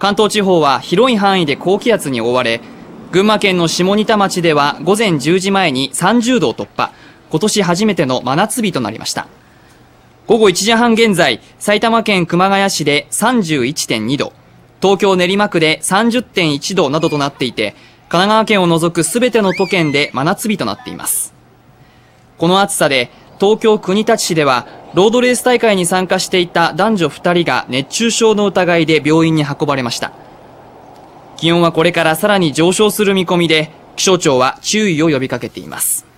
関東地方は広い範囲で高気圧に覆われ群馬県の下仁田町では午前10時前に30度を突破。今年初めての真夏日となりました。午後1時半現在埼玉県熊谷市で31.2度。東京練馬区で30.1度などとなっていて神奈川県を除く全ての都県で真夏日となっています。この暑さで東京国立市ではロードレース大会に参加していた男女2人が熱中症の疑いで病院に運ばれました。気温はこれからさらに上昇する見込みで気象庁は注意を呼びかけています。